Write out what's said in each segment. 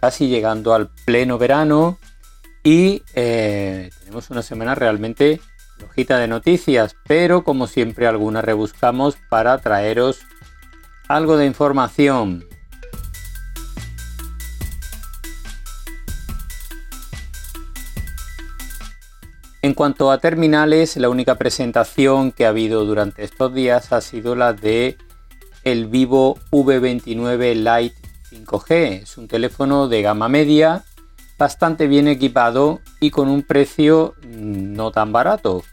casi llegando al pleno verano y eh, tenemos una semana realmente flojita de noticias, pero como siempre alguna rebuscamos para traeros algo de información. En cuanto a terminales, la única presentación que ha habido durante estos días ha sido la de el Vivo V29 Lite 5G. Es un teléfono de gama media, bastante bien equipado y con un precio no tan barato.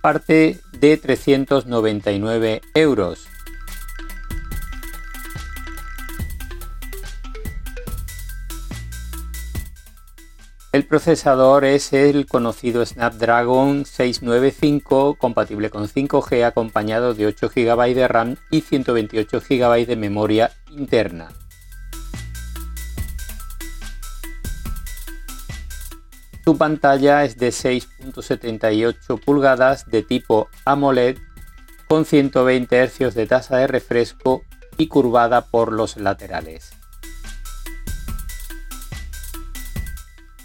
Parte de 399 euros. El procesador es el conocido Snapdragon 695 compatible con 5G acompañado de 8 GB de RAM y 128 GB de memoria interna. Su pantalla es de 6.78 pulgadas de tipo AMOLED con 120 Hz de tasa de refresco y curvada por los laterales.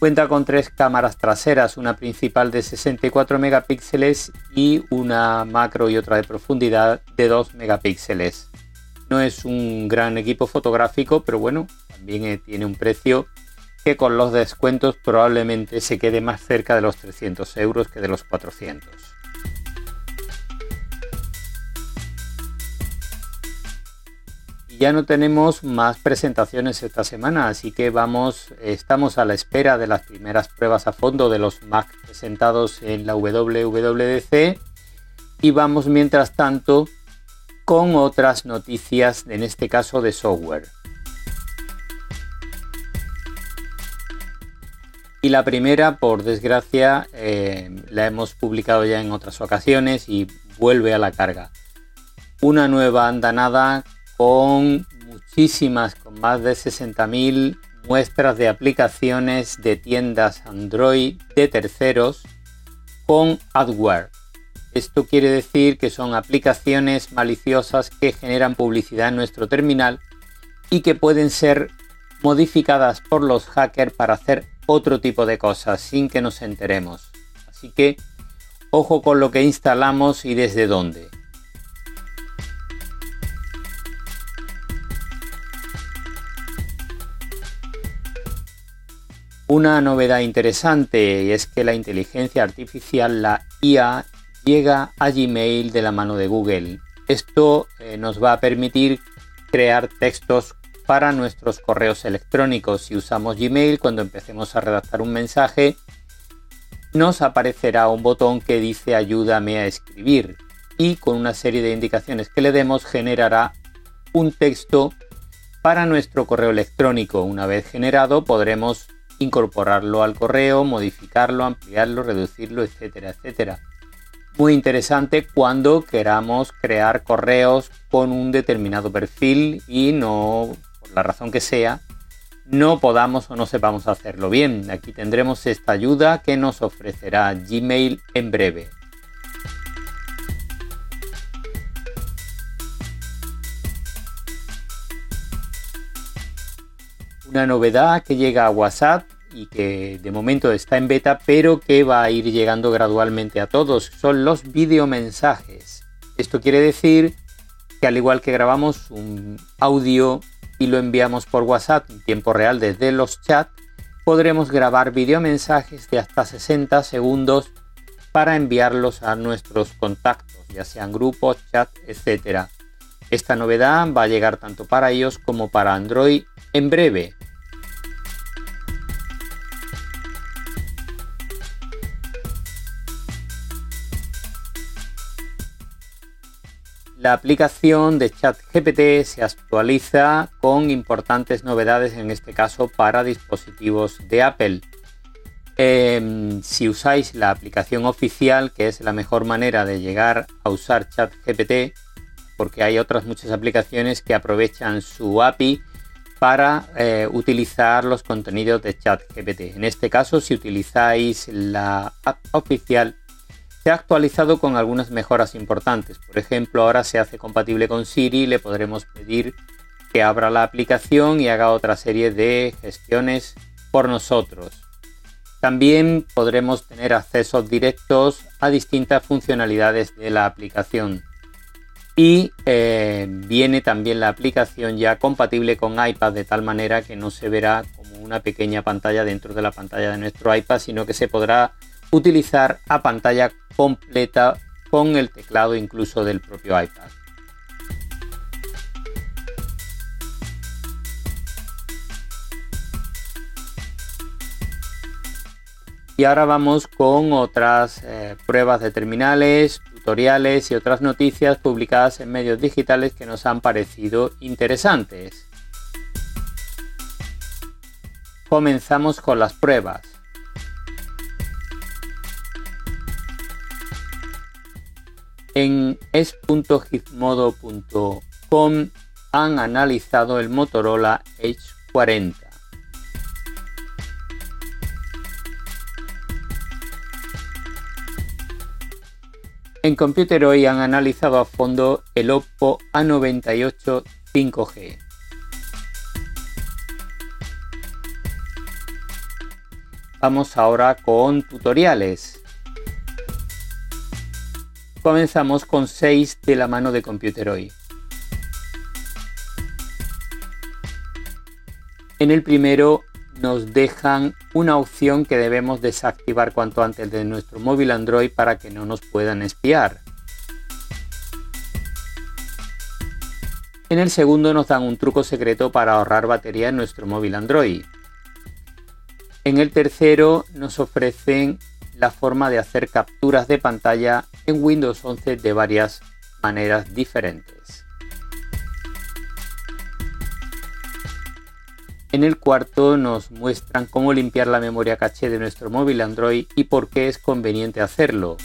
Cuenta con tres cámaras traseras, una principal de 64 megapíxeles y una macro y otra de profundidad de 2 megapíxeles. No es un gran equipo fotográfico, pero bueno, también eh, tiene un precio que con los descuentos probablemente se quede más cerca de los 300 euros que de los 400. Ya no tenemos más presentaciones esta semana, así que vamos, estamos a la espera de las primeras pruebas a fondo de los Mac presentados en la WWDC y vamos mientras tanto con otras noticias, en este caso de software. Y la primera, por desgracia, eh, la hemos publicado ya en otras ocasiones y vuelve a la carga. Una nueva andanada con muchísimas, con más de 60.000 muestras de aplicaciones de tiendas Android de terceros con adware. Esto quiere decir que son aplicaciones maliciosas que generan publicidad en nuestro terminal y que pueden ser modificadas por los hackers para hacer otro tipo de cosas sin que nos enteremos. Así que ojo con lo que instalamos y desde dónde. Una novedad interesante es que la inteligencia artificial, la IA, llega a Gmail de la mano de Google. Esto eh, nos va a permitir crear textos para nuestros correos electrónicos. Si usamos Gmail, cuando empecemos a redactar un mensaje, nos aparecerá un botón que dice ayúdame a escribir y con una serie de indicaciones que le demos generará un texto para nuestro correo electrónico. Una vez generado podremos incorporarlo al correo, modificarlo, ampliarlo, reducirlo, etcétera, etcétera. Muy interesante cuando queramos crear correos con un determinado perfil y no, por la razón que sea, no podamos o no sepamos hacerlo bien. Aquí tendremos esta ayuda que nos ofrecerá Gmail en breve. una novedad que llega a WhatsApp y que de momento está en beta, pero que va a ir llegando gradualmente a todos. Son los videomensajes. Esto quiere decir que al igual que grabamos un audio y lo enviamos por WhatsApp en tiempo real desde los chats, podremos grabar videomensajes de hasta 60 segundos para enviarlos a nuestros contactos, ya sean grupos, chat, etc. Esta novedad va a llegar tanto para iOS como para Android en breve. La aplicación de ChatGPT se actualiza con importantes novedades, en este caso para dispositivos de Apple. Em, si usáis la aplicación oficial, que es la mejor manera de llegar a usar ChatGPT, porque hay otras muchas aplicaciones que aprovechan su API para eh, utilizar los contenidos de ChatGPT. En este caso, si utilizáis la app oficial, se ha actualizado con algunas mejoras importantes. Por ejemplo, ahora se hace compatible con Siri, le podremos pedir que abra la aplicación y haga otra serie de gestiones por nosotros. También podremos tener accesos directos a distintas funcionalidades de la aplicación. Y eh, viene también la aplicación ya compatible con iPad de tal manera que no se verá como una pequeña pantalla dentro de la pantalla de nuestro iPad, sino que se podrá utilizar a pantalla completa con el teclado incluso del propio iPad. Y ahora vamos con otras eh, pruebas de terminales, tutoriales y otras noticias publicadas en medios digitales que nos han parecido interesantes. Comenzamos con las pruebas. En es.gizmodo.com han analizado el Motorola Edge 40. En Computer hoy han analizado a fondo el Oppo A98 5G. Vamos ahora con tutoriales. Comenzamos con 6 de la mano de Computer hoy. En el primero nos dejan una opción que debemos desactivar cuanto antes de nuestro móvil Android para que no nos puedan espiar. En el segundo nos dan un truco secreto para ahorrar batería en nuestro móvil Android. En el tercero nos ofrecen la forma de hacer capturas de pantalla en Windows 11 de varias maneras diferentes. En el cuarto nos muestran cómo limpiar la memoria caché de nuestro móvil Android y por qué es conveniente hacerlo.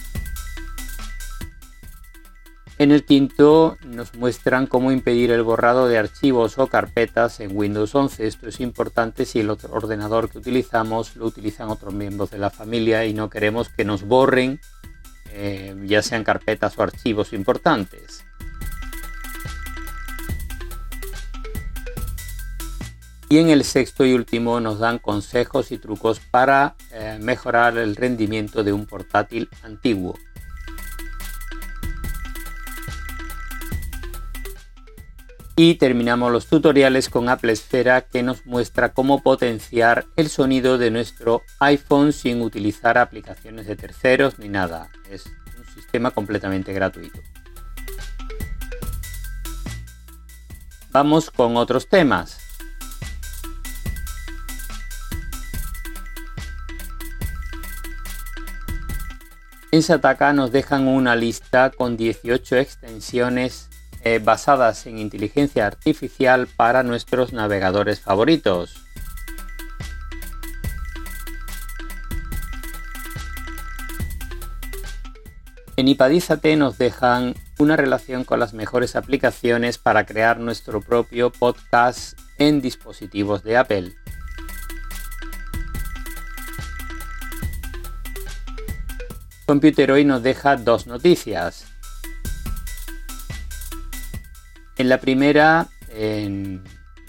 En el quinto nos muestran cómo impedir el borrado de archivos o carpetas en Windows 11. Esto es importante si el otro ordenador que utilizamos lo utilizan otros miembros de la familia y no queremos que nos borren eh, ya sean carpetas o archivos importantes. Y en el sexto y último nos dan consejos y trucos para eh, mejorar el rendimiento de un portátil antiguo. Y terminamos los tutoriales con Apple Esfera que nos muestra cómo potenciar el sonido de nuestro iPhone sin utilizar aplicaciones de terceros ni nada. Es un sistema completamente gratuito. Vamos con otros temas. En Sataka nos dejan una lista con 18 extensiones eh, basadas en inteligencia artificial para nuestros navegadores favoritos. En Ipadízate nos dejan una relación con las mejores aplicaciones para crear nuestro propio podcast en dispositivos de Apple. Computer hoy nos deja dos noticias. En la primera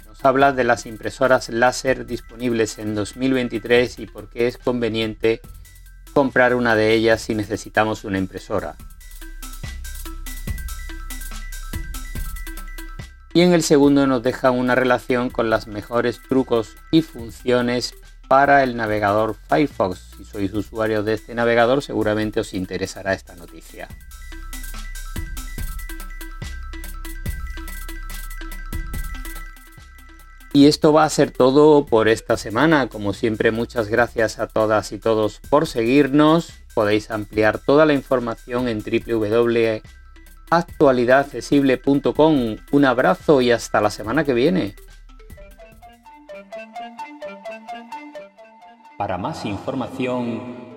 nos habla de las impresoras láser disponibles en 2023 y por qué es conveniente comprar una de ellas si necesitamos una impresora. Y en el segundo nos deja una relación con las mejores trucos y funciones para el navegador Firefox. Si sois usuarios de este navegador seguramente os interesará esta noticia. Y esto va a ser todo por esta semana. Como siempre, muchas gracias a todas y todos por seguirnos. Podéis ampliar toda la información en actualidadaccesible.com. Un abrazo y hasta la semana que viene. Para más información,